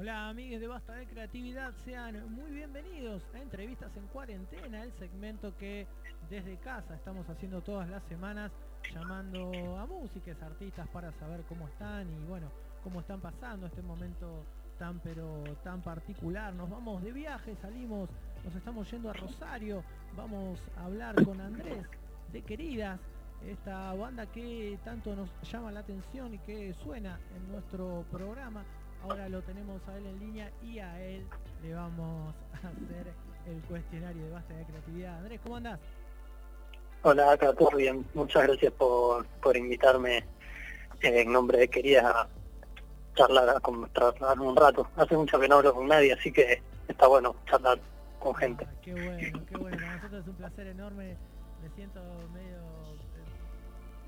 Hola amigos de Basta de Creatividad, sean muy bienvenidos a Entrevistas en Cuarentena, el segmento que desde casa estamos haciendo todas las semanas, llamando a músicos, artistas para saber cómo están y bueno, cómo están pasando este momento tan pero tan particular. Nos vamos de viaje, salimos, nos estamos yendo a Rosario, vamos a hablar con Andrés de Queridas, esta banda que tanto nos llama la atención y que suena en nuestro programa. Ahora lo tenemos a él en línea y a él le vamos a hacer el cuestionario de base de creatividad. Andrés, ¿cómo andás? Hola, acá todo bien. Muchas gracias por, por invitarme eh, en nombre de Querida a charlar, a charlar un rato. Hace mucho que no hablo con nadie, así que está bueno charlar con gente. Ah, qué bueno, qué bueno. Para nosotros es un placer enorme. Me siento medio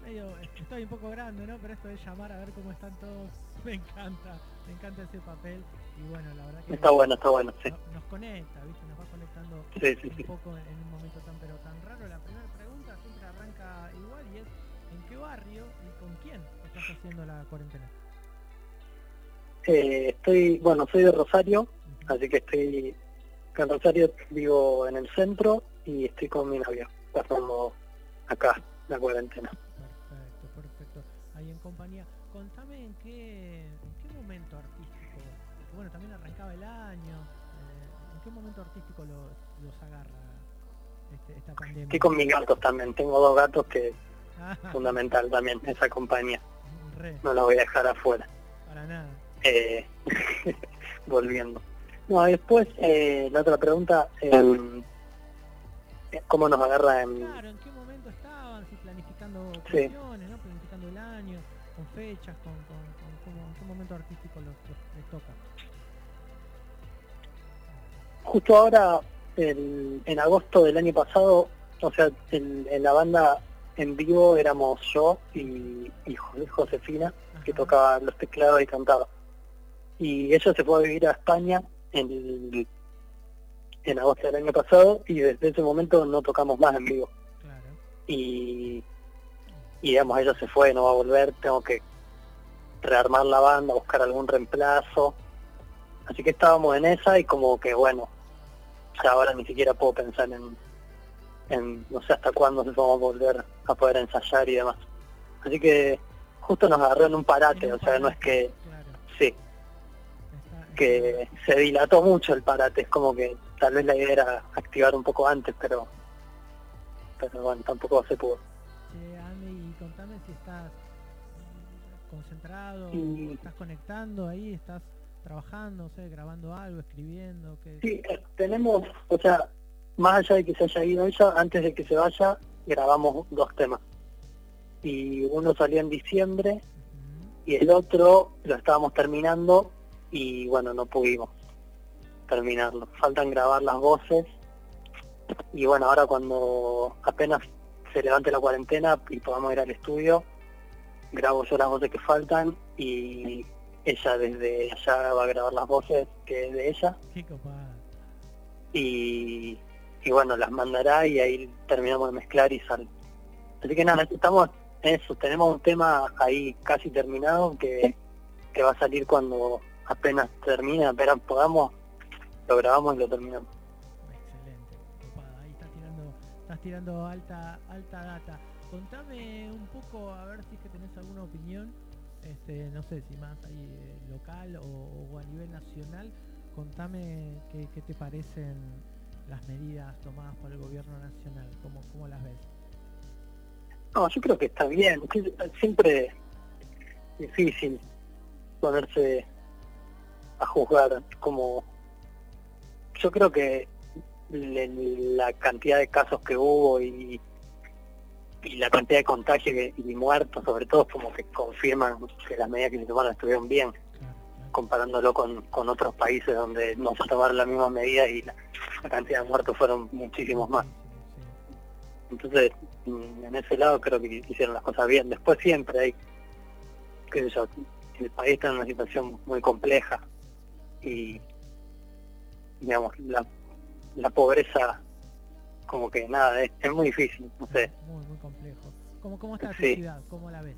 medio, estoy un poco grande, ¿no? Pero esto de llamar a ver cómo están todos, me encanta, me encanta ese papel. Y bueno, la verdad que está bueno, está bueno, sí. Nos, conecta, ¿viste? Nos va conectando un poco en, un momento tan pero tan raro. La primera pregunta siempre arranca igual y es ¿en qué barrio y con quién estás haciendo la cuarentena? Eh, estoy, bueno, soy de Rosario, así que estoy en Rosario, vivo en el centro y estoy con mi novia, pasando acá la cuarentena ahí en compañía. Contame en qué, en qué momento artístico, bueno, también arrancaba el año, eh, ¿en qué momento artístico los, los agarra este, esta pandemia? Estoy con mis gatos también, tengo dos gatos que es ah. fundamental también, esa compañía. No la voy a dejar afuera. Para nada. Eh, volviendo. No, después, eh, la otra pregunta, em, ¿cómo nos agarra en... Claro, ¿en qué momento estaban? Si planificando con fechas, con, con, qué momento artístico los, les toca. Justo ahora, en agosto del año pasado, o sea, en, la banda en vivo éramos yo y, y Josefina, que tocaba los teclados y cantaba. Y ella se fue a vivir a España en, en agosto del año pasado y desde ese momento no tocamos más en vivo. Y y digamos ella se fue, no va a volver, tengo que rearmar la banda, buscar algún reemplazo. Así que estábamos en esa y como que bueno, ahora ni siquiera puedo pensar en, no sé hasta cuándo se vamos a volver a poder ensayar y demás. Así que justo nos agarró en un parate, o sea, no es que... Sí, que se dilató mucho el parate, es como que tal vez la idea era activar un poco antes, pero pero bueno, tampoco se pudo si estás eh, concentrado, estás conectando ahí, estás trabajando, sé, grabando algo, escribiendo. que Sí, eh, tenemos, o sea, más allá de que se haya ido ella, antes de que se vaya, grabamos dos temas. Y uno salió en diciembre y el otro lo estábamos terminando y bueno, no pudimos terminarlo. Faltan grabar las voces y bueno, ahora cuando apenas se levante la cuarentena y podamos ir al estudio, grabo yo las voces que faltan y ella desde allá va a grabar las voces que es de ella. y, y bueno, las mandará y ahí terminamos de mezclar y sale. Así que nada, estamos en eso, tenemos un tema ahí casi terminado que, que va a salir cuando apenas termine, apenas podamos, lo grabamos y lo terminamos tirando alta, alta data. Contame un poco, a ver si es que tenés alguna opinión, este, no sé si más ahí eh, local o, a nivel nacional. Contame qué, te parecen las medidas tomadas por el gobierno nacional, cómo, cómo las ves. No, yo creo que está bien. Siempre difícil ponerse a juzgar como yo creo que la cantidad de casos que hubo y, y la cantidad de contagios y muertos, sobre todo, como que confirman que las medidas que se tomaron estuvieron bien, comparándolo con, con otros países donde no se tomaron la misma medida y la, cantidad de muertos fueron muchísimos más. Entonces, mm, en ese lado creo que hicieron las cosas bien. Después siempre hay, qué sé yo, el país está en una situación muy compleja y, digamos, la la pobreza como que nada, es, muy difícil, no sé. Muy, muy complejo. ¿Cómo, cómo está tu ciudad? ¿Cómo la ves?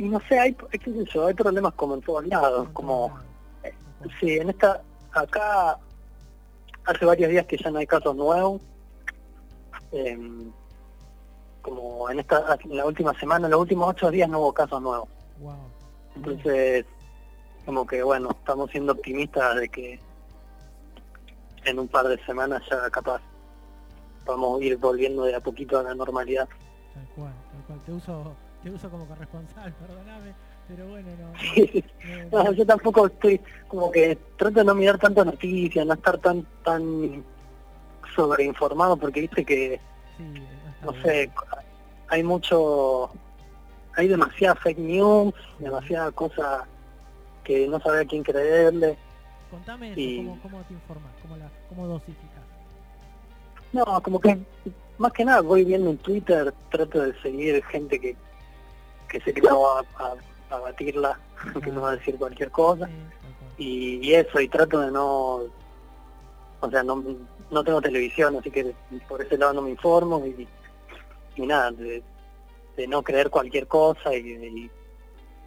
y no sé, hay, qué sé yo, hay problemas como en todos lados, como, eh, sí, en esta, acá, hace varios días que ya no hay casos nuevos, em, como en esta, en la última semana, en los últimos ocho días no hubo casos nuevos. Entonces, como que bueno, estamos siendo optimistas de que en un par de semanas ya capaz vamos a ir volviendo de a poquito a la normalidad. Tal cual, tal cual. Te uso, te uso como corresponsal, perdóname, pero bueno, no. no, yo tampoco estoy, como que trato de no mirar tantas noticias, no estar tan tan sobreinformado, porque viste que, no, sé, hay mucho, hay demasiada fake news, demasiada cosa que no sabe a quién creerle. Contame eso, ¿cómo, te informas? ¿Cómo, la, ¿Cómo dosificas? No, como que más que nada voy viendo en Twitter, trato de seguir gente que, que sé que no va a, batirla, que no va a decir cualquier cosa. y, eso, y trato de no... O sea, no, no tengo televisión, así que por ese lado no me informo y, y nada, de, no creer cualquier cosa y,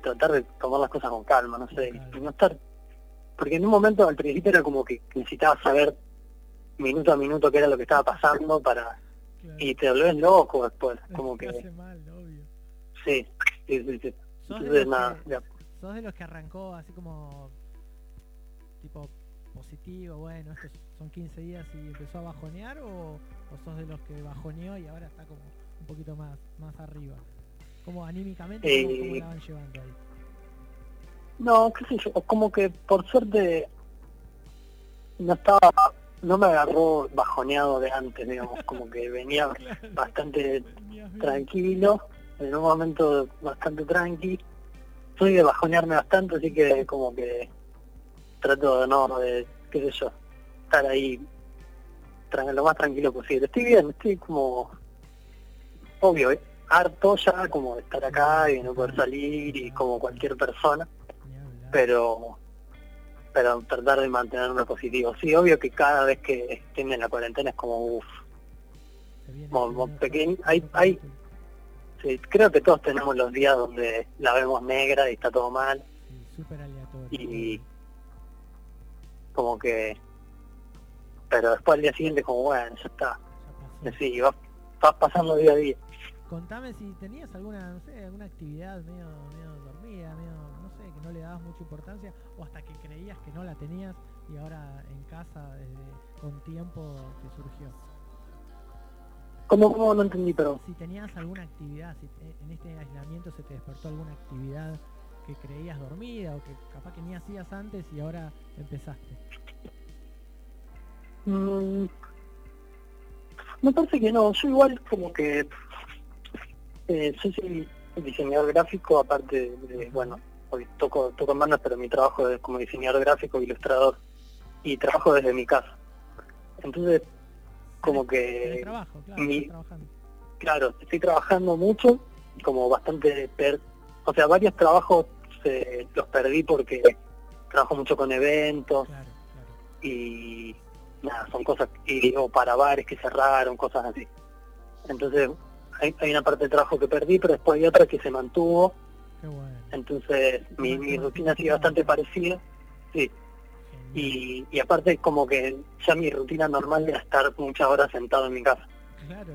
tratar de tomar las cosas con calma, no sé, y no estar... Porque en un momento al principio era como que necesitaba saber minuto a minuto qué era lo que estaba pasando para... Y te volvés loco después, como que... Sí, sí, sí. sí. ¿Sos, de nada, que, ¿Sos de los que arrancó así como tipo positivo, bueno, estos son 15 días y empezó a bajonear o, o sos de los que bajoneó y ahora está como un poquito más más arriba? Como anímicamente, ¿cómo, la van llevando ahí? No, qué sé yo, como que por suerte no estaba, no me agarró bajoneado de antes, digamos, como que venía bastante tranquilo, en un momento bastante tranqui. Soy de bajonearme bastante, así que como que trato de no, de, qué sé yo, estar ahí lo más tranquilo posible. Estoy bien, estoy como, obvio, ¿eh? Harto ya como de estar acá y no poder salir y como cualquier persona, pero pero tratar de mantenerme positivo. Sí, obvio que cada vez que estén en la cuarentena es como uff, como, pequeño, hay, hay, sí, creo que todos tenemos los días donde la vemos negra y está todo mal. Y como que, pero después al día siguiente como bueno, ya está. Sí, vas, vas pasando día a día. Contame si tenías alguna, no sé, alguna actividad medio, medio dormida, medio, no sé, que no le dabas mucha importancia, o hasta que creías que no la tenías y ahora en casa, desde, con tiempo, te surgió. ¿Cómo, cómo no entendí, pero? Si tenías alguna actividad, si en este aislamiento se te despertó alguna actividad que creías dormida o que capaz que ni hacías antes y ahora empezaste. Mm, me parece que no, yo igual como que eh, soy diseñador gráfico, aparte de, bueno, hoy toco, toco en bandas, pero mi trabajo es como diseñador gráfico, ilustrador, y trabajo desde mi casa. Entonces, como que... Trabajo, claro, claro, estoy trabajando mucho, como bastante... Per, o sea, varios trabajos los perdí porque trabajo mucho con eventos y nada, son cosas, y, o para bares que cerraron, cosas así. Entonces, hay, una parte de trabajo que perdí, pero después hay otra que se mantuvo. Entonces mi, mi rutina sigue bastante parecida. Sí. Y, y, aparte como que ya mi rutina normal era estar muchas horas sentado en mi casa,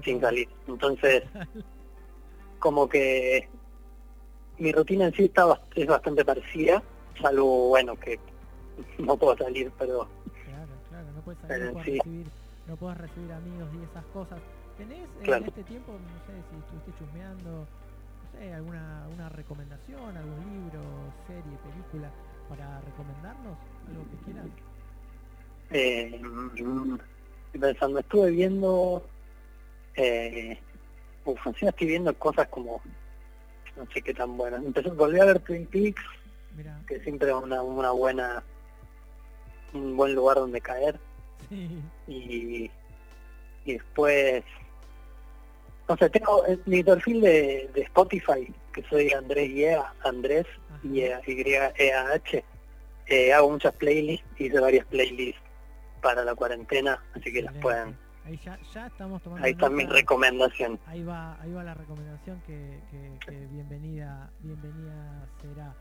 sin salir. Entonces, como que mi rutina en sí está, es bastante parecida, salvo, bueno, que no puedo salir, pero... Claro, claro, no puedes salir, no puedes, recibir, no puedes recibir amigos y esas cosas. ¿Tenés en este tiempo, no sé si estuviste chusmeando, no sé, alguna, alguna recomendación, algún libro, serie, película para recomendarnos? ¿Algo que quieras? Eh, estoy pensando, estuve viendo, eh, uf, estoy viendo cosas como, no sé qué tan buenas. Empecé, volví a ver Twin Peaks, que siempre es una, una buena, un buen lugar donde caer. Sí. Y, y después no sé, tengo mi perfil de, Spotify, que soy Andrés Yea, Andrés y e a h eh, hago muchas playlists, hice varias playlists para la cuarentena, así que las pueden Ahí ya, ya estamos tomando. Ahí está mi recomendación. Ahí va, ahí va la recomendación que, que, bienvenida, bienvenida será.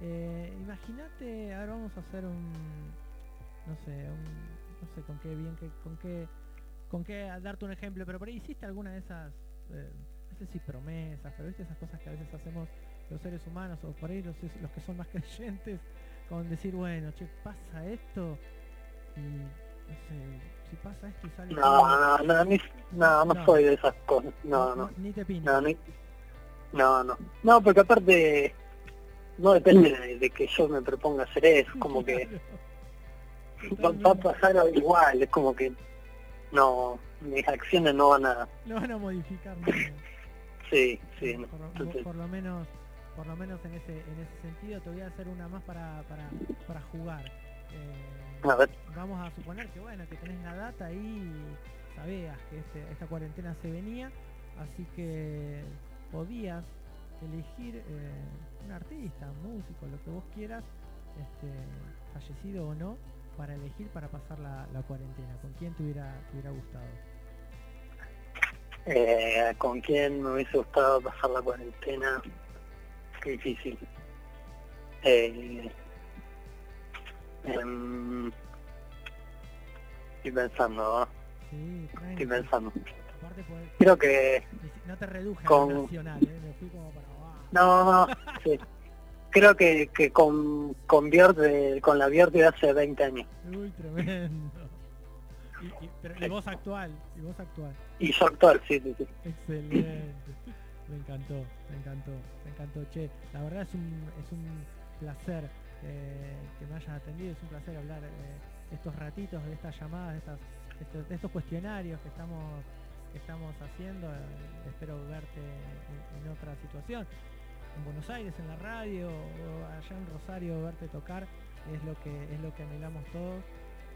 Eh, Imagínate, ahora vamos a hacer un, no sé, un, no sé con qué bien, que, con qué, con qué darte un ejemplo, pero por ahí hiciste alguna de esas, eh, no sé si promesas, pero viste esas cosas que a veces hacemos los seres humanos o por ahí los, los que son más creyentes, con decir, bueno, che, pasa esto y no sé, si pasa esto y sale... No, no, no, no, no, soy de esas cosas, no, no. Ni te No, no, no, no, porque aparte no depende de, que yo me proponga hacer eso, como que va, a pasar igual, es como que no, mis acciones no van a... No van a modificar sí, sí. Por, lo menos por lo menos en ese en ese sentido te voy a hacer una más para, para, para jugar. Eh, vamos a suponer que bueno, que tenés la data y sabías que este, esta cuarentena se venía, así que podías elegir eh, un artista, un músico, lo que vos quieras, este, fallecido o no, para elegir para pasar la, cuarentena. ¿Con quién te hubiera, hubiera gustado? Eh, ¿Con quién me hubiese gustado pasar la cuarentena? Qué difícil. Eh, em, estoy pensando, Sí, estoy pensando. Creo que... No te reduje con... nacional, ¿eh? me fui como para no, sí. Creo que, que con, con, con la Biort de hace 20 años. Uy, tremendo. Y, voz actual, y voz actual. Y yo actual, sí, sí, sí. Excelente. Me encantó, me encantó, me encantó. Che, la verdad es un, es un placer eh, que me hayas atendido, es un placer hablar eh, estos ratitos de estas llamadas, de, estas, de estos, cuestionarios que estamos que estamos haciendo. Eh, espero verte en, otra situación en Buenos Aires, en la radio, o allá en Rosario, verte tocar, es lo que, es lo que anhelamos todos.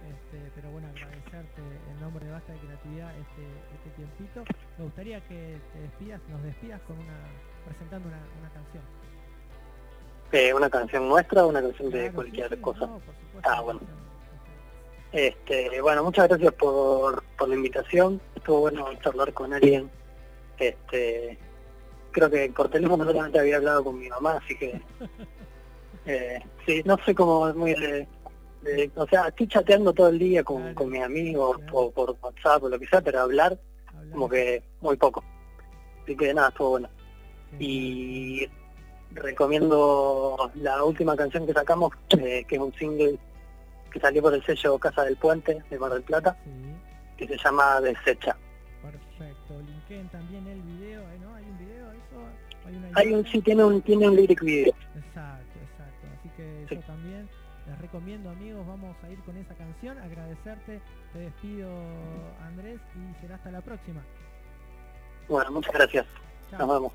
Este, pero bueno, agradecerte en nombre de Basta de Creatividad este, este tiempito. Me gustaría que te despidas, nos despidas con una, presentando una, una canción. Eh, ¿Una canción nuestra o una canción de cualquier cosa? ah, bueno. Este, bueno, muchas gracias por, por la invitación. Estuvo bueno charlar con alguien este, creo que por teléfono solamente había hablado con mi mamá, así que eh, sí, no sé cómo muy de, o sea, estoy chateando todo el día con, con mis amigos o por WhatsApp o lo que sea, pero hablar, como que muy poco. Así que nada, estuvo bueno. Y recomiendo la última canción que sacamos, eh, que es un single que salió por el sello Casa del Puente de Mar del Plata, que se llama Desecha. Perfecto, linkeen también el video, ¿no? ¿Hay un video eso? ¿Hay, un, sí, tiene un, tiene un lyric video. Recomiendo amigos, vamos a ir con esa canción, agradecerte, te despido Andrés y será hasta la próxima. Bueno, muchas gracias. Nos vemos.